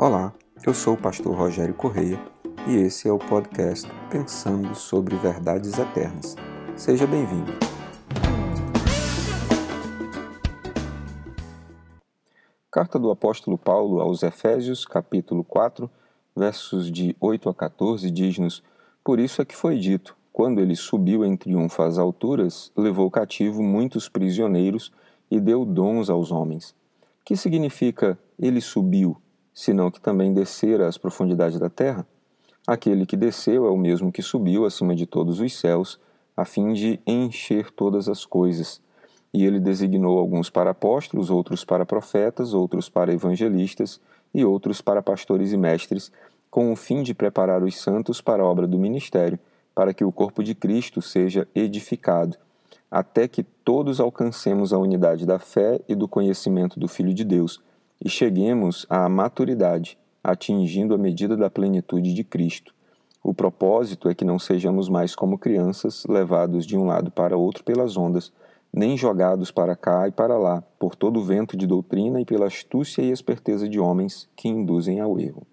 Olá, eu sou o pastor Rogério Correia e esse é o podcast Pensando sobre Verdades Eternas. Seja bem-vindo. Carta do apóstolo Paulo aos Efésios, capítulo 4, versos de 8 a 14, diz-nos: Por isso é que foi dito: quando ele subiu em triunfo às alturas, levou cativo muitos prisioneiros e deu dons aos homens. Que significa ele subiu? Senão que também descera às profundidades da terra? Aquele que desceu é o mesmo que subiu acima de todos os céus, a fim de encher todas as coisas. E ele designou alguns para apóstolos, outros para profetas, outros para evangelistas e outros para pastores e mestres, com o fim de preparar os santos para a obra do ministério, para que o corpo de Cristo seja edificado, até que todos alcancemos a unidade da fé e do conhecimento do Filho de Deus e cheguemos à maturidade, atingindo a medida da plenitude de Cristo. O propósito é que não sejamos mais como crianças, levados de um lado para outro pelas ondas, nem jogados para cá e para lá, por todo o vento de doutrina e pela astúcia e esperteza de homens que induzem ao erro.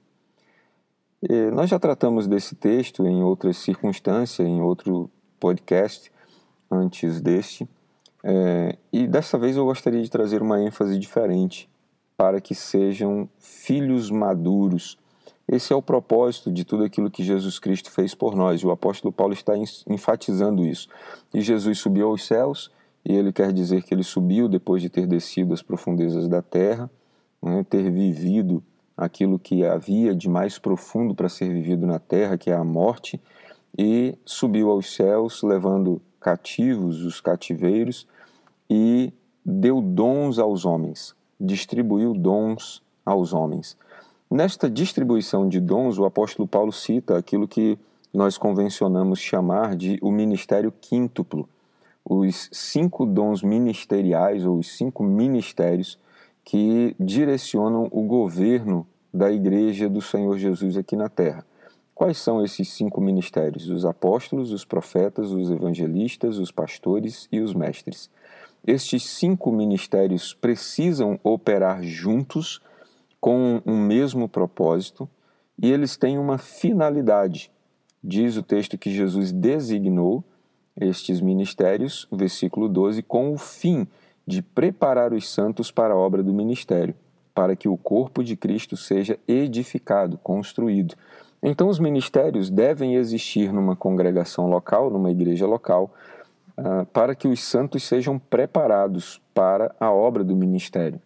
E nós já tratamos desse texto em outras circunstâncias, em outro podcast antes deste, é, e dessa vez eu gostaria de trazer uma ênfase diferente para que sejam filhos maduros. Esse é o propósito de tudo aquilo que Jesus Cristo fez por nós. O apóstolo Paulo está enfatizando isso. E Jesus subiu aos céus, e ele quer dizer que ele subiu depois de ter descido às profundezas da terra, né, ter vivido aquilo que havia de mais profundo para ser vivido na terra, que é a morte, e subiu aos céus, levando cativos os cativeiros, e deu dons aos homens distribuiu dons aos homens. Nesta distribuição de dons, o apóstolo Paulo cita aquilo que nós convencionamos chamar de o ministério quíntuplo, os cinco dons ministeriais ou os cinco ministérios que direcionam o governo da igreja do Senhor Jesus aqui na terra. Quais são esses cinco ministérios? Os apóstolos, os profetas, os evangelistas, os pastores e os mestres. Estes cinco ministérios precisam operar juntos com um mesmo propósito e eles têm uma finalidade. Diz o texto que Jesus designou estes ministérios, versículo 12, com o fim de preparar os santos para a obra do ministério, para que o corpo de Cristo seja edificado, construído. Então, os ministérios devem existir numa congregação local, numa igreja local, uh, para que os santos sejam preparados para a obra do ministério.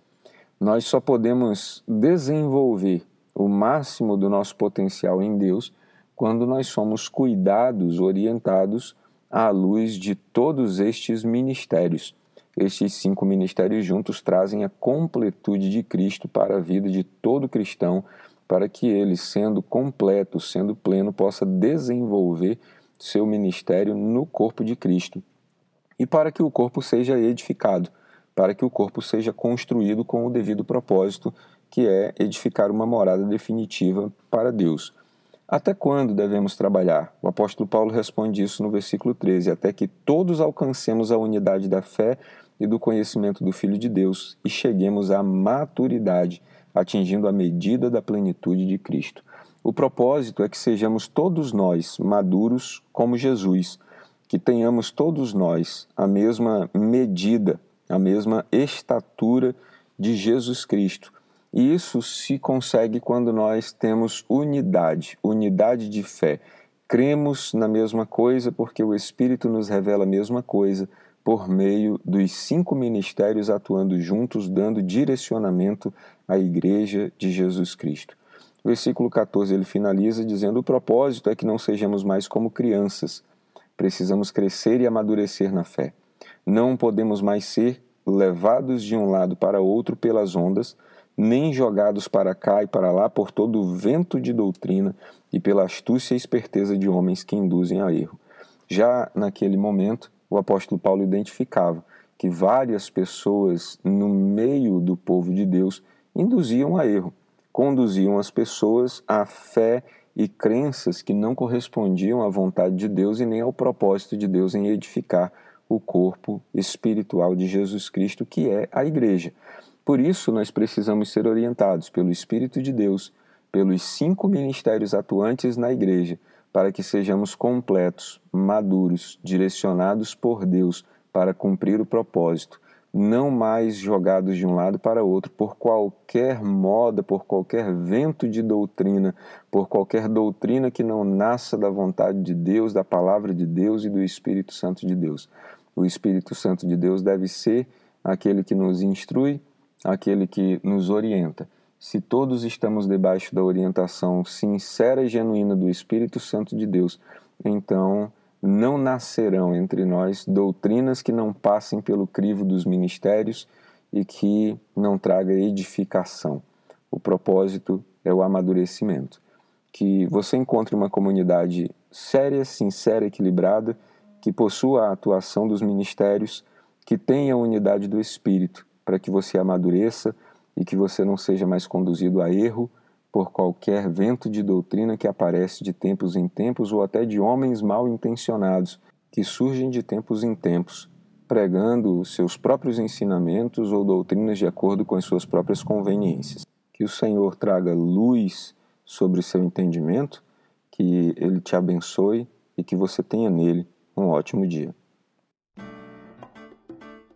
Nós só podemos desenvolver o máximo do nosso potencial em Deus quando nós somos cuidados, orientados à luz de todos estes ministérios. Estes cinco ministérios juntos trazem a completude de Cristo para a vida de todo cristão, para que ele, sendo completo, sendo pleno, possa desenvolver seu ministério no corpo de Cristo e para que o corpo seja edificado, para que o corpo seja construído com o devido propósito, que é edificar uma morada definitiva para Deus. Até quando devemos trabalhar? O apóstolo Paulo responde isso no versículo 13: até que todos alcancemos a unidade da fé e do conhecimento do Filho de Deus e cheguemos à maturidade, atingindo a medida da plenitude de Cristo. O propósito é que sejamos todos nós maduros como Jesus que tenhamos todos nós a mesma medida, a mesma estatura de Jesus Cristo. E isso se consegue quando nós temos unidade, unidade de fé. Cremos na mesma coisa porque o Espírito nos revela a mesma coisa por meio dos cinco ministérios atuando juntos, dando direcionamento à Igreja de Jesus Cristo. versículo 14 ele finaliza dizendo: O propósito é que não sejamos mais como crianças Precisamos crescer e amadurecer na fé. Não podemos mais ser levados de um lado para outro pelas ondas, nem jogados para cá e para lá por todo o vento de doutrina e pela astúcia e esperteza de homens que induzem a erro. Já naquele momento, o apóstolo Paulo identificava que várias pessoas no meio do povo de Deus induziam a erro, conduziam as pessoas à fé e crenças que não correspondiam à vontade de Deus e nem ao propósito de Deus em edificar o corpo espiritual de Jesus Cristo, que é a igreja. Por isso, nós precisamos ser orientados pelo Espírito de Deus pelos cinco ministérios atuantes na igreja, para que sejamos completos, maduros, direcionados por Deus para cumprir o propósito, não mais jogados de um lado para outro por qualquer moda, por qualquer vento de doutrina, por qualquer doutrina que não nasça da vontade de Deus, da palavra de Deus e do Espírito Santo de Deus. O Espírito Santo de Deus deve ser aquele que nos instrui, aquele que nos orienta. Se todos estamos debaixo da orientação sincera e genuína do Espírito Santo de Deus, então não nascerão entre nós doutrinas que não passem pelo crivo dos ministérios e que não traga edificação. O propósito é o amadurecimento. Que você encontre uma comunidade séria, sincera, equilibrada, que possua a atuação dos ministérios, que tenha a unidade do Espírito, para que você amadureça e que você não seja mais conduzido a erro por qualquer vento de doutrina que aparece de tempos em tempos ou até de homens mal intencionados que surgem de tempos em tempos, pregando seus próprios ensinamentos ou doutrinas de acordo com as suas próprias conveniências. Que o Senhor traga luz sobre seu entendimento, que ele te abençoe e que você tenha nele um ótimo dia.